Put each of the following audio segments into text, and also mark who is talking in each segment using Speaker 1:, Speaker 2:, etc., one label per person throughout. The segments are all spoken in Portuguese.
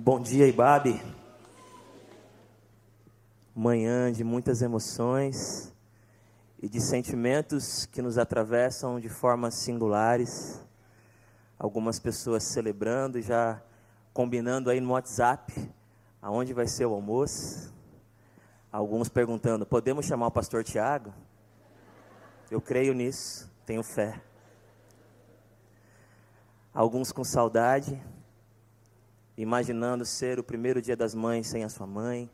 Speaker 1: Bom dia, Ibabe. Manhã de muitas emoções e de sentimentos que nos atravessam de formas singulares. Algumas pessoas celebrando já combinando aí no WhatsApp aonde vai ser o almoço. Alguns perguntando: podemos chamar o pastor Tiago? Eu creio nisso, tenho fé. Alguns com saudade imaginando ser o primeiro dia das mães sem a sua mãe,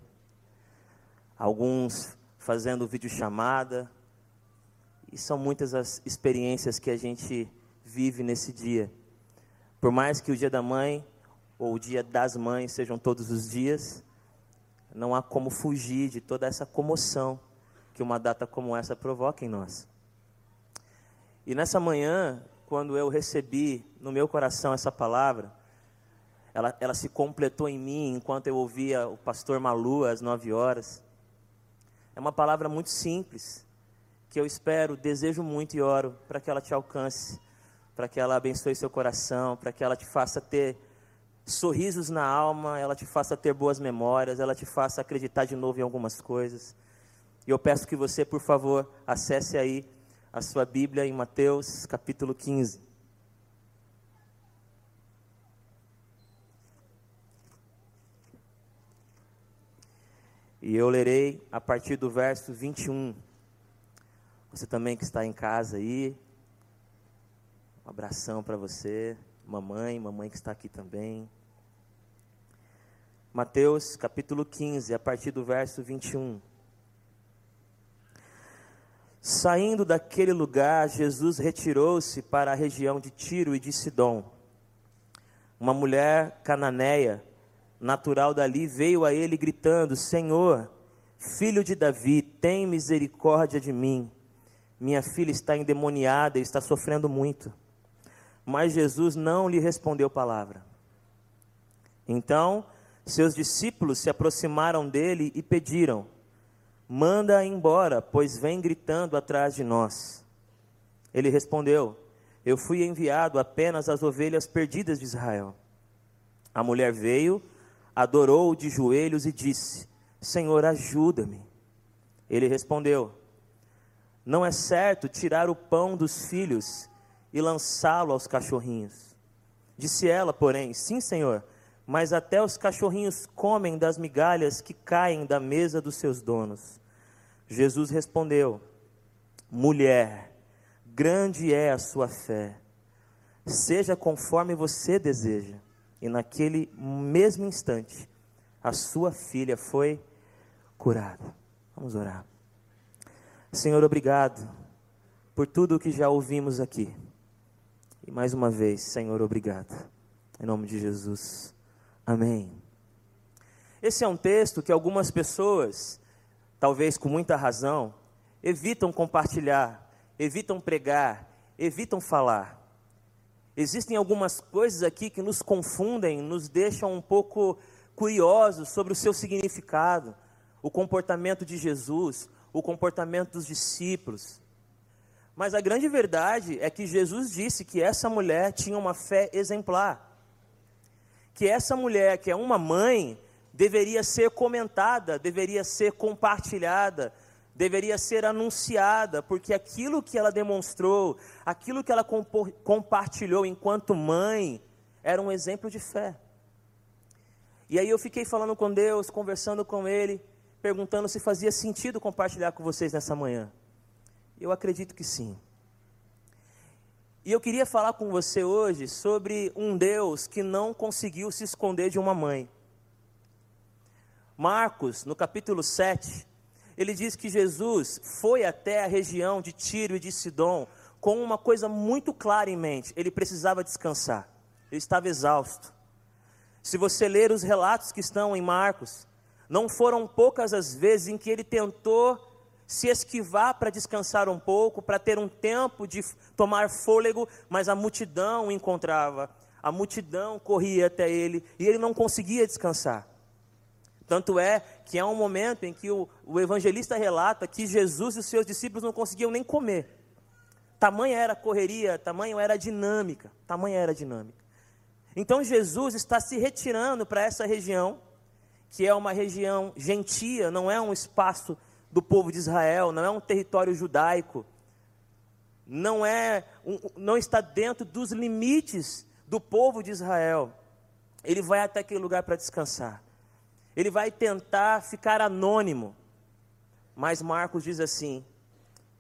Speaker 1: alguns fazendo videochamada, e são muitas as experiências que a gente vive nesse dia. Por mais que o dia da mãe ou o dia das mães sejam todos os dias, não há como fugir de toda essa comoção que uma data como essa provoca em nós. E nessa manhã, quando eu recebi no meu coração essa palavra, ela, ela se completou em mim enquanto eu ouvia o pastor Malu às nove horas. É uma palavra muito simples, que eu espero, desejo muito e oro para que ela te alcance, para que ela abençoe seu coração, para que ela te faça ter sorrisos na alma, ela te faça ter boas memórias, ela te faça acreditar de novo em algumas coisas. E eu peço que você, por favor, acesse aí a sua Bíblia em Mateus capítulo 15. E eu lerei a partir do verso 21. Você também que está em casa aí, um abração para você, mamãe, mamãe que está aqui também. Mateus capítulo 15, a partir do verso 21. Saindo daquele lugar, Jesus retirou-se para a região de Tiro e de Sidom. Uma mulher cananeia, natural dali, veio a ele gritando: Senhor, filho de Davi, tem misericórdia de mim. Minha filha está endemoniada e está sofrendo muito. Mas Jesus não lhe respondeu palavra. Então, seus discípulos se aproximaram dele e pediram: Manda-a embora, pois vem gritando atrás de nós. Ele respondeu: Eu fui enviado apenas às ovelhas perdidas de Israel. A mulher veio adorou de joelhos e disse: Senhor, ajuda-me. Ele respondeu: Não é certo tirar o pão dos filhos e lançá-lo aos cachorrinhos. Disse ela, porém: Sim, Senhor, mas até os cachorrinhos comem das migalhas que caem da mesa dos seus donos. Jesus respondeu: Mulher, grande é a sua fé. Seja conforme você deseja. E naquele mesmo instante, a sua filha foi curada. Vamos orar. Senhor, obrigado por tudo o que já ouvimos aqui. E mais uma vez, Senhor, obrigado. Em nome de Jesus. Amém. Esse é um texto que algumas pessoas, talvez com muita razão, evitam compartilhar, evitam pregar, evitam falar. Existem algumas coisas aqui que nos confundem, nos deixam um pouco curiosos sobre o seu significado, o comportamento de Jesus, o comportamento dos discípulos. Mas a grande verdade é que Jesus disse que essa mulher tinha uma fé exemplar. Que essa mulher, que é uma mãe, deveria ser comentada, deveria ser compartilhada, deveria ser anunciada, porque aquilo que ela demonstrou, aquilo que ela compartilhou enquanto mãe, era um exemplo de fé. E aí eu fiquei falando com Deus, conversando com Ele, perguntando se fazia sentido compartilhar com vocês nessa manhã. Eu acredito que sim. E eu queria falar com você hoje sobre um Deus que não conseguiu se esconder de uma mãe. Marcos, no capítulo 7, ele diz que Jesus foi até a região de Tiro e de Sidom com uma coisa muito clara em mente: ele precisava descansar, ele estava exausto. Se você ler os relatos que estão em Marcos, não foram poucas as vezes em que ele tentou se esquivar para descansar um pouco, para ter um tempo de tomar fôlego, mas a multidão o encontrava, a multidão corria até ele e ele não conseguia descansar. Tanto é que há um momento em que o, o evangelista relata que Jesus e os seus discípulos não conseguiam nem comer. Tamanha era a correria, tamanho era a dinâmica, tamanha era a dinâmica. Então Jesus está se retirando para essa região, que é uma região gentia, não é um espaço do povo de Israel, não é um território judaico, não é, um, não está dentro dos limites do povo de Israel. Ele vai até aquele lugar para descansar. Ele vai tentar ficar anônimo. Mas Marcos diz assim: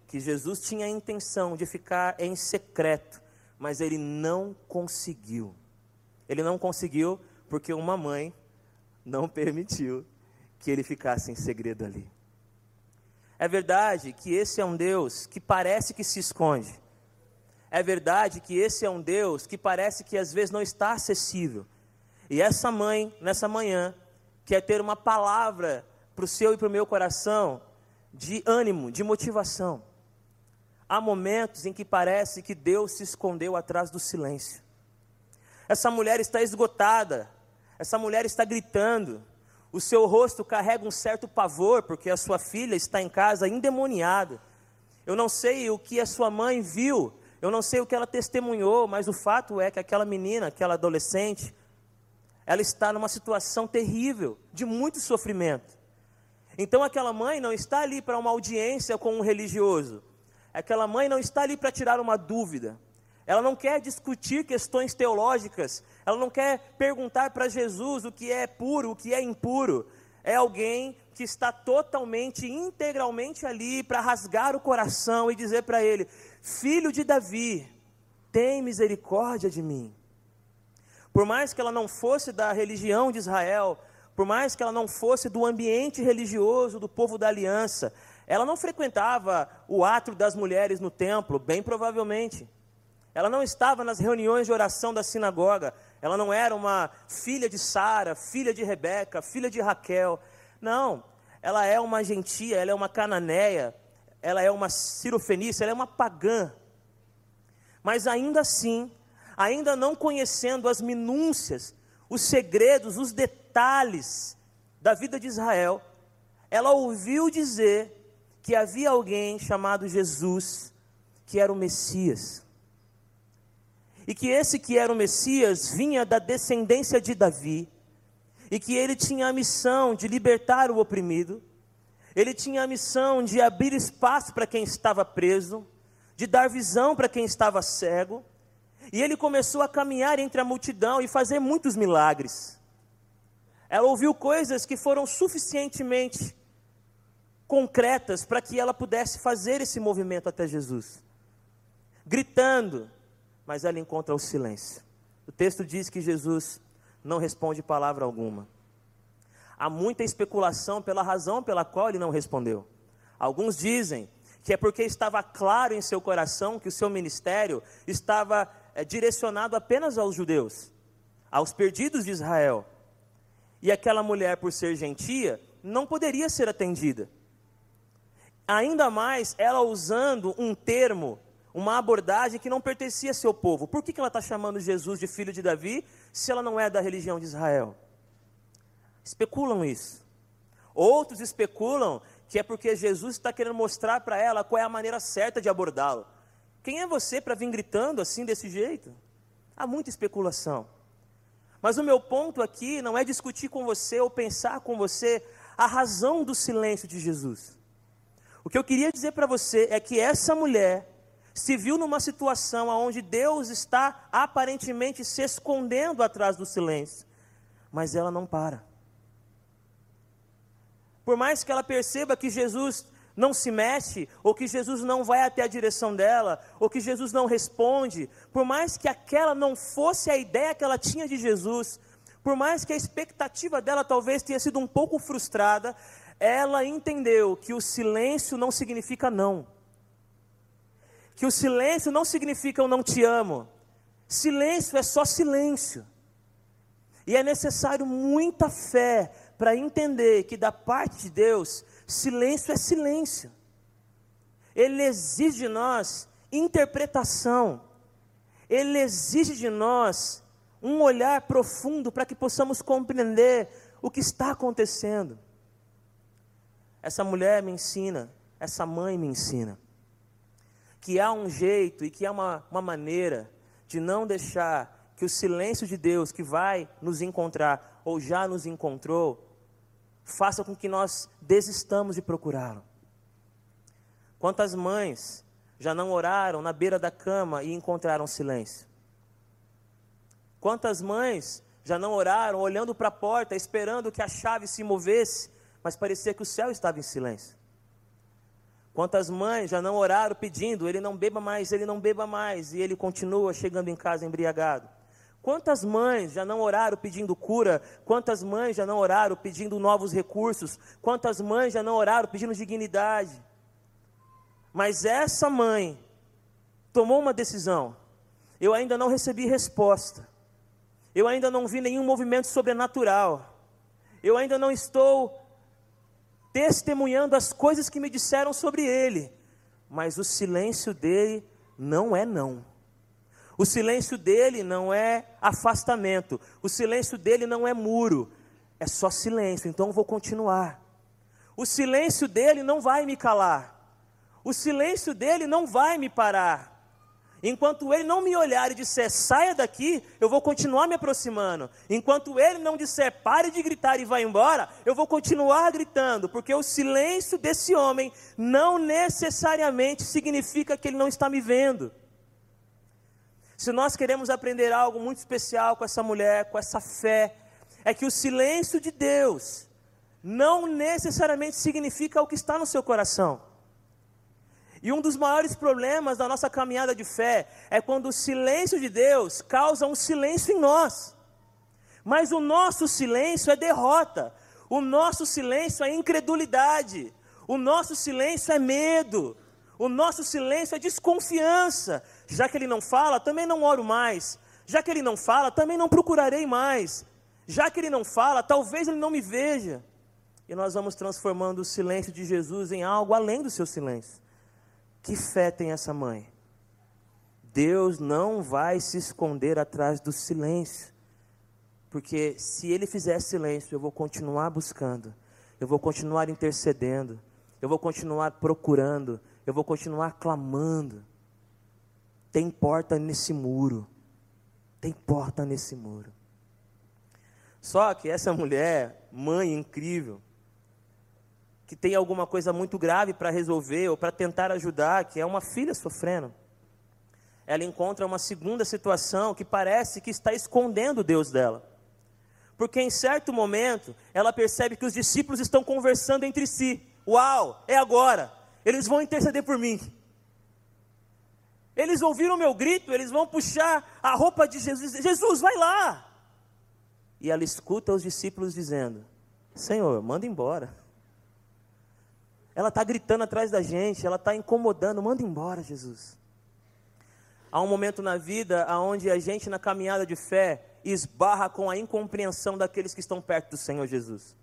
Speaker 1: que Jesus tinha a intenção de ficar em secreto, mas ele não conseguiu. Ele não conseguiu porque uma mãe não permitiu que ele ficasse em segredo ali. É verdade que esse é um Deus que parece que se esconde. É verdade que esse é um Deus que parece que às vezes não está acessível. E essa mãe, nessa manhã, quer ter uma palavra para o seu e para o meu coração de ânimo, de motivação. Há momentos em que parece que Deus se escondeu atrás do silêncio. Essa mulher está esgotada, essa mulher está gritando, o seu rosto carrega um certo pavor, porque a sua filha está em casa endemoniada. Eu não sei o que a sua mãe viu, eu não sei o que ela testemunhou, mas o fato é que aquela menina, aquela adolescente, ela está numa situação terrível, de muito sofrimento. Então aquela mãe não está ali para uma audiência com um religioso. Aquela mãe não está ali para tirar uma dúvida. Ela não quer discutir questões teológicas, ela não quer perguntar para Jesus o que é puro, o que é impuro. É alguém que está totalmente, integralmente ali para rasgar o coração e dizer para ele: Filho de Davi, tem misericórdia de mim. Por mais que ela não fosse da religião de Israel, por mais que ela não fosse do ambiente religioso do povo da aliança, ela não frequentava o átrio das mulheres no templo, bem provavelmente. Ela não estava nas reuniões de oração da sinagoga. Ela não era uma filha de Sara, filha de Rebeca, filha de Raquel. Não, ela é uma gentia, ela é uma cananeia, ela é uma cirofenícia, ela é uma pagã. Mas ainda assim, ainda não conhecendo as minúcias, os segredos, os detalhes da vida de Israel, ela ouviu dizer que havia alguém chamado Jesus, que era o Messias. E que esse que era o Messias vinha da descendência de Davi, e que ele tinha a missão de libertar o oprimido, ele tinha a missão de abrir espaço para quem estava preso, de dar visão para quem estava cego, e ele começou a caminhar entre a multidão e fazer muitos milagres. Ela ouviu coisas que foram suficientemente concretas para que ela pudesse fazer esse movimento até Jesus, gritando, mas ela encontra o silêncio. O texto diz que Jesus não responde palavra alguma. Há muita especulação pela razão pela qual ele não respondeu. Alguns dizem que é porque estava claro em seu coração que o seu ministério estava é, direcionado apenas aos judeus, aos perdidos de Israel. E aquela mulher, por ser gentia, não poderia ser atendida. Ainda mais ela usando um termo uma abordagem que não pertencia a seu povo. Por que, que ela está chamando Jesus de filho de Davi se ela não é da religião de Israel? Especulam isso. Outros especulam que é porque Jesus está querendo mostrar para ela qual é a maneira certa de abordá-lo. Quem é você para vir gritando assim desse jeito? Há muita especulação. Mas o meu ponto aqui não é discutir com você ou pensar com você a razão do silêncio de Jesus. O que eu queria dizer para você é que essa mulher se viu numa situação onde Deus está aparentemente se escondendo atrás do silêncio, mas ela não para. Por mais que ela perceba que Jesus não se mexe, ou que Jesus não vai até a direção dela, ou que Jesus não responde, por mais que aquela não fosse a ideia que ela tinha de Jesus, por mais que a expectativa dela talvez tenha sido um pouco frustrada, ela entendeu que o silêncio não significa não que o silêncio não significa eu não te amo. Silêncio é só silêncio. E é necessário muita fé para entender que da parte de Deus, silêncio é silêncio. Ele exige de nós interpretação. Ele exige de nós um olhar profundo para que possamos compreender o que está acontecendo. Essa mulher me ensina, essa mãe me ensina que há um jeito e que há uma, uma maneira de não deixar que o silêncio de Deus que vai nos encontrar ou já nos encontrou, faça com que nós desistamos de procurá-lo. Quantas mães já não oraram na beira da cama e encontraram silêncio? Quantas mães já não oraram olhando para a porta, esperando que a chave se movesse, mas parecia que o céu estava em silêncio? Quantas mães já não oraram pedindo, ele não beba mais, ele não beba mais, e ele continua chegando em casa embriagado? Quantas mães já não oraram pedindo cura? Quantas mães já não oraram pedindo novos recursos? Quantas mães já não oraram pedindo dignidade? Mas essa mãe tomou uma decisão. Eu ainda não recebi resposta. Eu ainda não vi nenhum movimento sobrenatural. Eu ainda não estou testemunhando as coisas que me disseram sobre ele. Mas o silêncio dele não é não. O silêncio dele não é afastamento. O silêncio dele não é muro. É só silêncio. Então eu vou continuar. O silêncio dele não vai me calar. O silêncio dele não vai me parar. Enquanto ele não me olhar e disser saia daqui, eu vou continuar me aproximando. Enquanto ele não disser pare de gritar e vá embora, eu vou continuar gritando, porque o silêncio desse homem não necessariamente significa que ele não está me vendo. Se nós queremos aprender algo muito especial com essa mulher, com essa fé, é que o silêncio de Deus não necessariamente significa o que está no seu coração. E um dos maiores problemas da nossa caminhada de fé é quando o silêncio de Deus causa um silêncio em nós. Mas o nosso silêncio é derrota, o nosso silêncio é incredulidade, o nosso silêncio é medo, o nosso silêncio é desconfiança, já que ele não fala, também não oro mais. Já que ele não fala, também não procurarei mais. Já que ele não fala, talvez ele não me veja. E nós vamos transformando o silêncio de Jesus em algo além do seu silêncio. Que fé tem essa mãe? Deus não vai se esconder atrás do silêncio. Porque se ele fizer silêncio, eu vou continuar buscando, eu vou continuar intercedendo, eu vou continuar procurando, eu vou continuar clamando. Tem porta nesse muro. Tem porta nesse muro. Só que essa mulher, mãe incrível, que tem alguma coisa muito grave para resolver ou para tentar ajudar, que é uma filha sofrendo, ela encontra uma segunda situação que parece que está escondendo Deus dela. Porque em certo momento ela percebe que os discípulos estão conversando entre si. Uau, é agora. Eles vão interceder por mim. Eles ouviram meu grito, eles vão puxar a roupa de Jesus. Jesus, vai lá! E ela escuta os discípulos dizendo: Senhor, manda embora. Ela está gritando atrás da gente, ela está incomodando, manda embora, Jesus. Há um momento na vida onde a gente, na caminhada de fé, esbarra com a incompreensão daqueles que estão perto do Senhor Jesus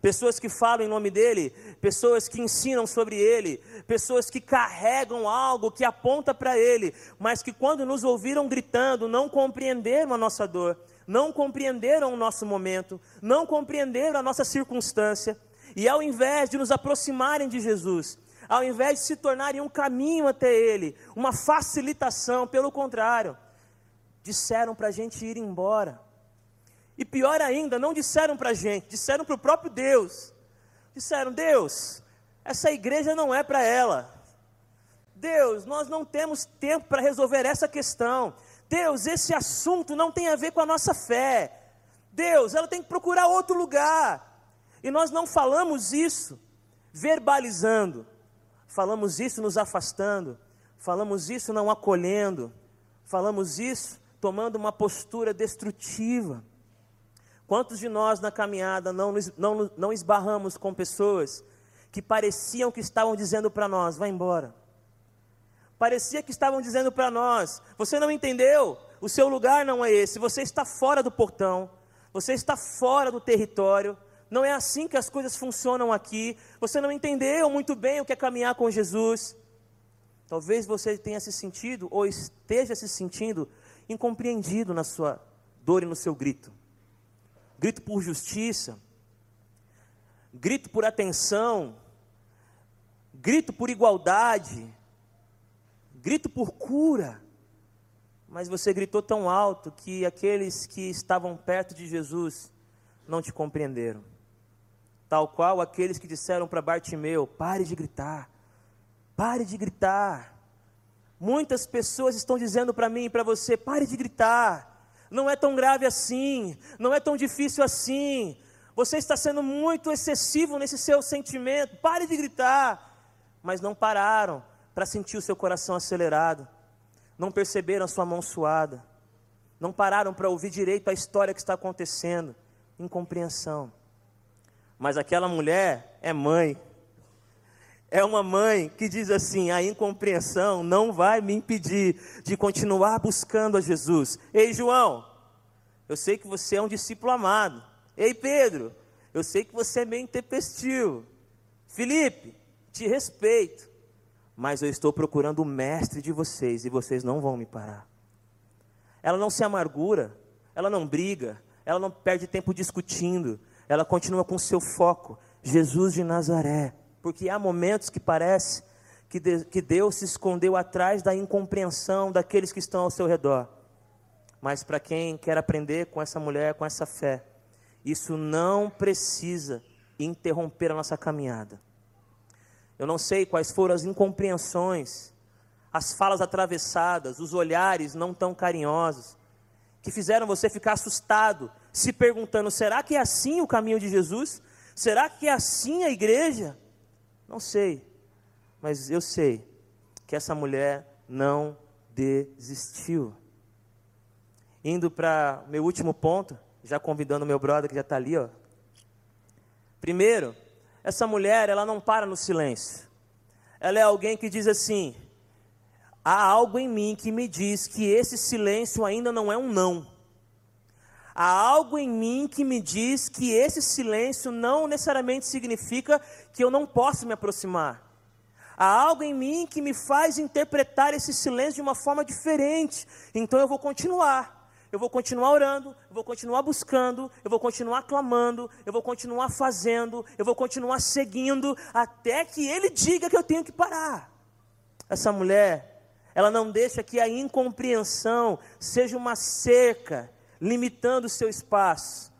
Speaker 1: pessoas que falam em nome dele, pessoas que ensinam sobre ele, pessoas que carregam algo que aponta para ele, mas que quando nos ouviram gritando, não compreenderam a nossa dor, não compreenderam o nosso momento, não compreenderam a nossa circunstância, e ao invés de nos aproximarem de Jesus, ao invés de se tornarem um caminho até Ele, uma facilitação, pelo contrário, disseram para a gente ir embora. E pior ainda, não disseram para a gente, disseram para o próprio Deus. Disseram: Deus, essa igreja não é para ela. Deus, nós não temos tempo para resolver essa questão. Deus, esse assunto não tem a ver com a nossa fé. Deus, ela tem que procurar outro lugar. E nós não falamos isso verbalizando, falamos isso nos afastando, falamos isso não acolhendo, falamos isso tomando uma postura destrutiva. Quantos de nós na caminhada não, não, não esbarramos com pessoas que pareciam que estavam dizendo para nós: vai embora? Parecia que estavam dizendo para nós: você não entendeu? O seu lugar não é esse, você está fora do portão, você está fora do território. Não é assim que as coisas funcionam aqui. Você não entendeu muito bem o que é caminhar com Jesus. Talvez você tenha se sentido ou esteja se sentindo incompreendido na sua dor e no seu grito grito por justiça, grito por atenção, grito por igualdade, grito por cura. mas você gritou tão alto que aqueles que estavam perto de Jesus não te compreenderam. Tal qual aqueles que disseram para Bartimeu: pare de gritar, pare de gritar. Muitas pessoas estão dizendo para mim e para você: pare de gritar. Não é tão grave assim, não é tão difícil assim. Você está sendo muito excessivo nesse seu sentimento. Pare de gritar. Mas não pararam para sentir o seu coração acelerado. Não perceberam a sua mão suada. Não pararam para ouvir direito a história que está acontecendo. Incompreensão. Mas aquela mulher é mãe é uma mãe que diz assim: a incompreensão não vai me impedir de continuar buscando a Jesus. Ei, João, eu sei que você é um discípulo amado. Ei, Pedro, eu sei que você é meio intempestivo. Felipe, te respeito, mas eu estou procurando o mestre de vocês e vocês não vão me parar. Ela não se amargura, ela não briga, ela não perde tempo discutindo, ela continua com seu foco: Jesus de Nazaré porque há momentos que parece que, de, que Deus se escondeu atrás da incompreensão daqueles que estão ao seu redor. Mas para quem quer aprender com essa mulher, com essa fé, isso não precisa interromper a nossa caminhada. Eu não sei quais foram as incompreensões, as falas atravessadas, os olhares não tão carinhosos, que fizeram você ficar assustado, se perguntando: será que é assim o caminho de Jesus? Será que é assim a igreja? Não sei, mas eu sei que essa mulher não desistiu. Indo para meu último ponto, já convidando meu brother que já está ali, ó. Primeiro, essa mulher, ela não para no silêncio. Ela é alguém que diz assim: há algo em mim que me diz que esse silêncio ainda não é um não. Há algo em mim que me diz que esse silêncio não necessariamente significa que eu não posso me aproximar. Há algo em mim que me faz interpretar esse silêncio de uma forma diferente. Então eu vou continuar. Eu vou continuar orando, eu vou continuar buscando, eu vou continuar clamando, eu vou continuar fazendo, eu vou continuar seguindo, até que ele diga que eu tenho que parar. Essa mulher, ela não deixa que a incompreensão seja uma cerca limitando o seu espaço.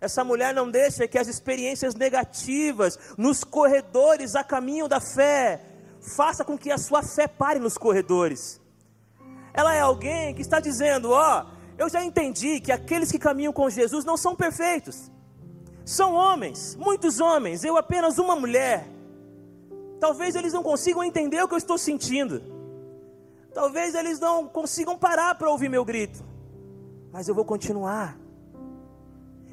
Speaker 1: Essa mulher não deixa que as experiências negativas nos corredores a caminho da fé faça com que a sua fé pare nos corredores. Ela é alguém que está dizendo: Ó, eu já entendi que aqueles que caminham com Jesus não são perfeitos. São homens, muitos homens, eu apenas uma mulher. Talvez eles não consigam entender o que eu estou sentindo. Talvez eles não consigam parar para ouvir meu grito mas eu vou continuar.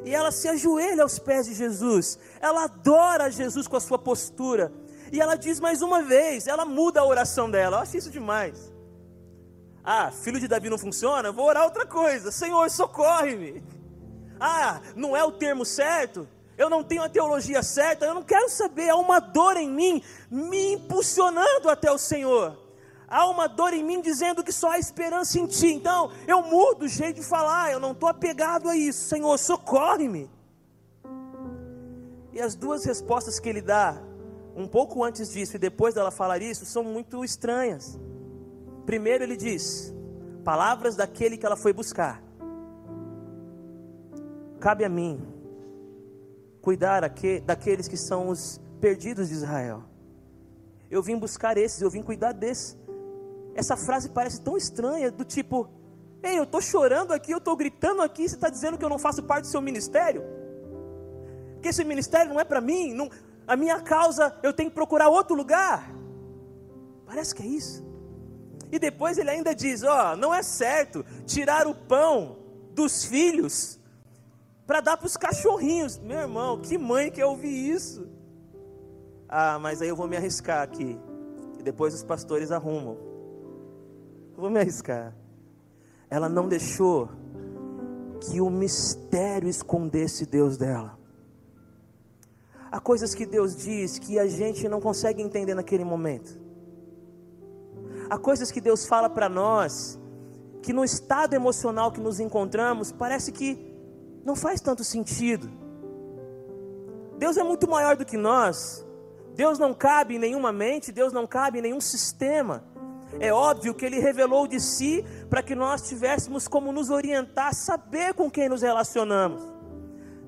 Speaker 1: E ela se ajoelha aos pés de Jesus, ela adora Jesus com a sua postura, e ela diz mais uma vez, ela muda a oração dela, eu acho isso demais. Ah, filho de Davi não funciona? Vou orar outra coisa, Senhor, socorre-me. Ah, não é o termo certo? Eu não tenho a teologia certa, eu não quero saber, há uma dor em mim me impulsionando até o Senhor há uma dor em mim dizendo que só há esperança em Ti. Então eu mudo o jeito de falar, eu não estou apegado a isso. Senhor, socorre-me. E as duas respostas que ele dá, um pouco antes disso e depois dela falar isso, são muito estranhas. Primeiro ele diz: palavras daquele que ela foi buscar. Cabe a mim cuidar daqueles que são os perdidos de Israel. Eu vim buscar esses, eu vim cuidar desses. Essa frase parece tão estranha, do tipo: Ei, eu estou chorando aqui, eu estou gritando aqui, você está dizendo que eu não faço parte do seu ministério? Que esse ministério não é para mim, não, a minha causa eu tenho que procurar outro lugar. Parece que é isso. E depois ele ainda diz: Ó, oh, não é certo tirar o pão dos filhos para dar para os cachorrinhos. Meu irmão, que mãe quer ouvir isso? Ah, mas aí eu vou me arriscar aqui. E depois os pastores arrumam vou me arriscar. Ela não deixou que o mistério escondesse Deus dela. Há coisas que Deus diz que a gente não consegue entender naquele momento. Há coisas que Deus fala para nós que no estado emocional que nos encontramos parece que não faz tanto sentido. Deus é muito maior do que nós. Deus não cabe em nenhuma mente, Deus não cabe em nenhum sistema. É óbvio que ele revelou de si para que nós tivéssemos como nos orientar, saber com quem nos relacionamos.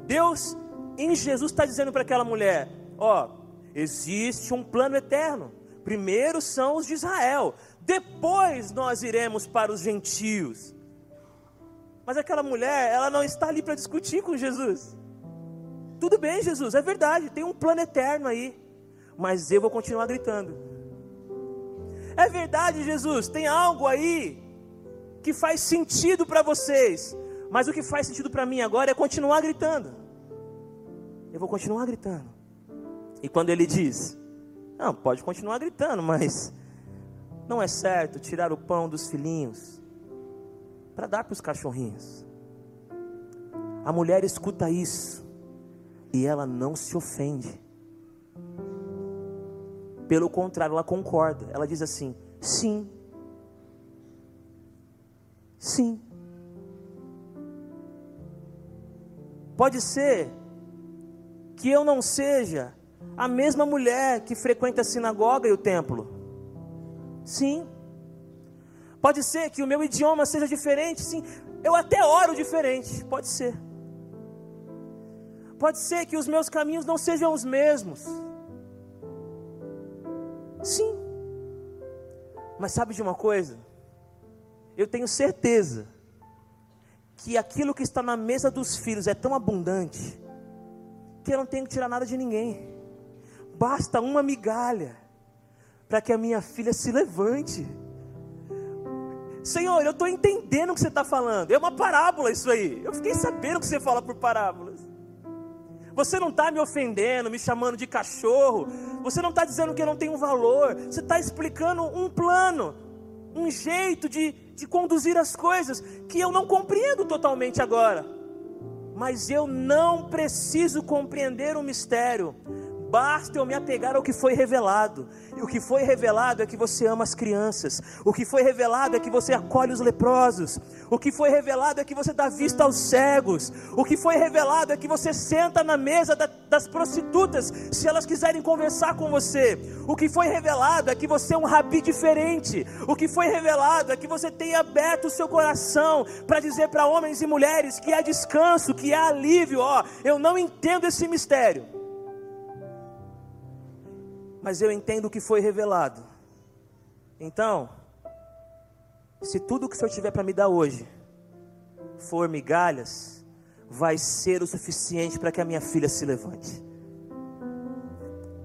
Speaker 1: Deus, em Jesus, está dizendo para aquela mulher: Ó, existe um plano eterno. Primeiro são os de Israel, depois nós iremos para os gentios. Mas aquela mulher, ela não está ali para discutir com Jesus. Tudo bem, Jesus, é verdade, tem um plano eterno aí, mas eu vou continuar gritando. É verdade, Jesus, tem algo aí que faz sentido para vocês, mas o que faz sentido para mim agora é continuar gritando. Eu vou continuar gritando. E quando ele diz: Não, pode continuar gritando, mas não é certo tirar o pão dos filhinhos para dar para os cachorrinhos. A mulher escuta isso e ela não se ofende. Pelo contrário, ela concorda. Ela diz assim: sim. Sim. Pode ser que eu não seja a mesma mulher que frequenta a sinagoga e o templo. Sim. Pode ser que o meu idioma seja diferente, sim. Eu até oro diferente, pode ser. Pode ser que os meus caminhos não sejam os mesmos. Sim. Mas sabe de uma coisa? Eu tenho certeza que aquilo que está na mesa dos filhos é tão abundante que eu não tenho que tirar nada de ninguém. Basta uma migalha para que a minha filha se levante. Senhor, eu estou entendendo o que você está falando. É uma parábola isso aí. Eu fiquei sabendo que você fala por parábolas. Você não está me ofendendo, me chamando de cachorro. Você não está dizendo que eu não tenho valor. Você está explicando um plano, um jeito de, de conduzir as coisas que eu não compreendo totalmente agora. Mas eu não preciso compreender o mistério. Basta eu me apegar ao que foi revelado. E o que foi revelado é que você ama as crianças. O que foi revelado é que você acolhe os leprosos. O que foi revelado é que você dá vista aos cegos. O que foi revelado é que você senta na mesa da, das prostitutas se elas quiserem conversar com você. O que foi revelado é que você é um rabi diferente. O que foi revelado é que você tem aberto o seu coração para dizer para homens e mulheres que há descanso, que há alívio. Ó, eu não entendo esse mistério mas eu entendo o que foi revelado. Então, se tudo que o Senhor tiver para me dar hoje for migalhas, vai ser o suficiente para que a minha filha se levante.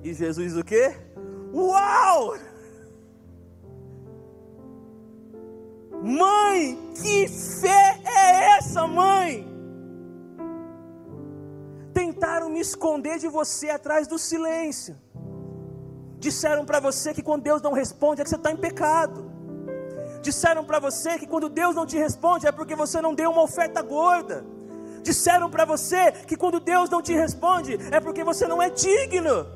Speaker 1: E Jesus o quê? Uau! Mãe, que fé é essa, mãe? Tentaram me esconder de você atrás do silêncio. Disseram para você que quando Deus não responde é que você está em pecado. Disseram para você que quando Deus não te responde é porque você não deu uma oferta gorda. Disseram para você que quando Deus não te responde é porque você não é digno.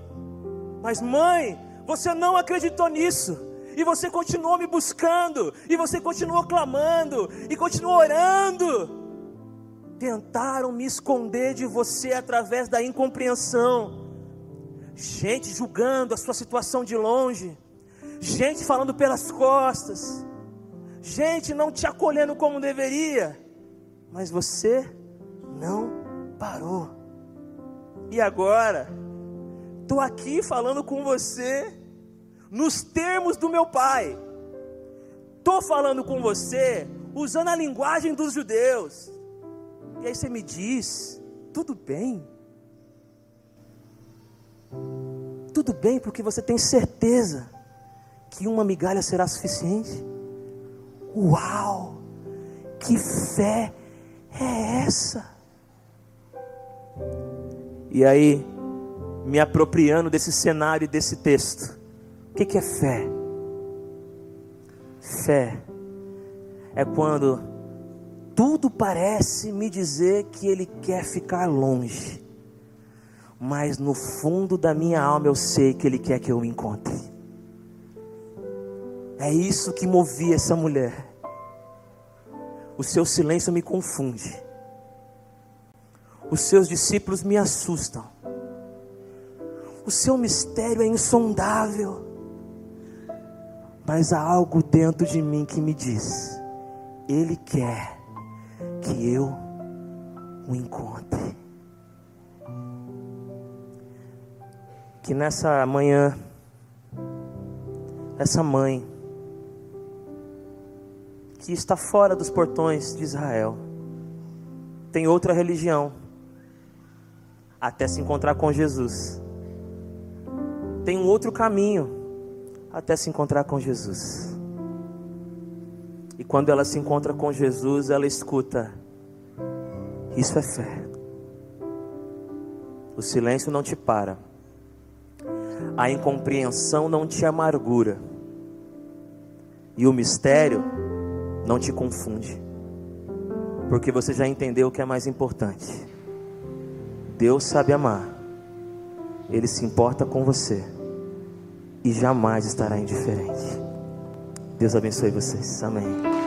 Speaker 1: Mas mãe, você não acreditou nisso. E você continuou me buscando, e você continuou clamando, e continuou orando. Tentaram me esconder de você através da incompreensão gente julgando a sua situação de longe, gente falando pelas costas, gente não te acolhendo como deveria, mas você não parou. E agora, estou aqui falando com você, nos termos do meu pai, estou falando com você, usando a linguagem dos judeus, e aí você me diz: tudo bem, tudo bem, porque você tem certeza que uma migalha será suficiente. Uau! Que fé é essa? E aí, me apropriando desse cenário e desse texto, o que, que é fé? Fé é quando tudo parece me dizer que ele quer ficar longe mas no fundo da minha alma eu sei que Ele quer que eu o encontre. É isso que movia essa mulher. O seu silêncio me confunde. Os seus discípulos me assustam. O seu mistério é insondável. Mas há algo dentro de mim que me diz Ele quer que eu o encontre. Que nessa manhã, essa mãe, que está fora dos portões de Israel, tem outra religião, até se encontrar com Jesus. Tem um outro caminho até se encontrar com Jesus. E quando ela se encontra com Jesus, ela escuta: Isso é fé. O silêncio não te para, a incompreensão não te amargura, e o mistério não te confunde, porque você já entendeu o que é mais importante. Deus sabe amar, Ele se importa com você e jamais estará indiferente. Deus abençoe vocês. Amém.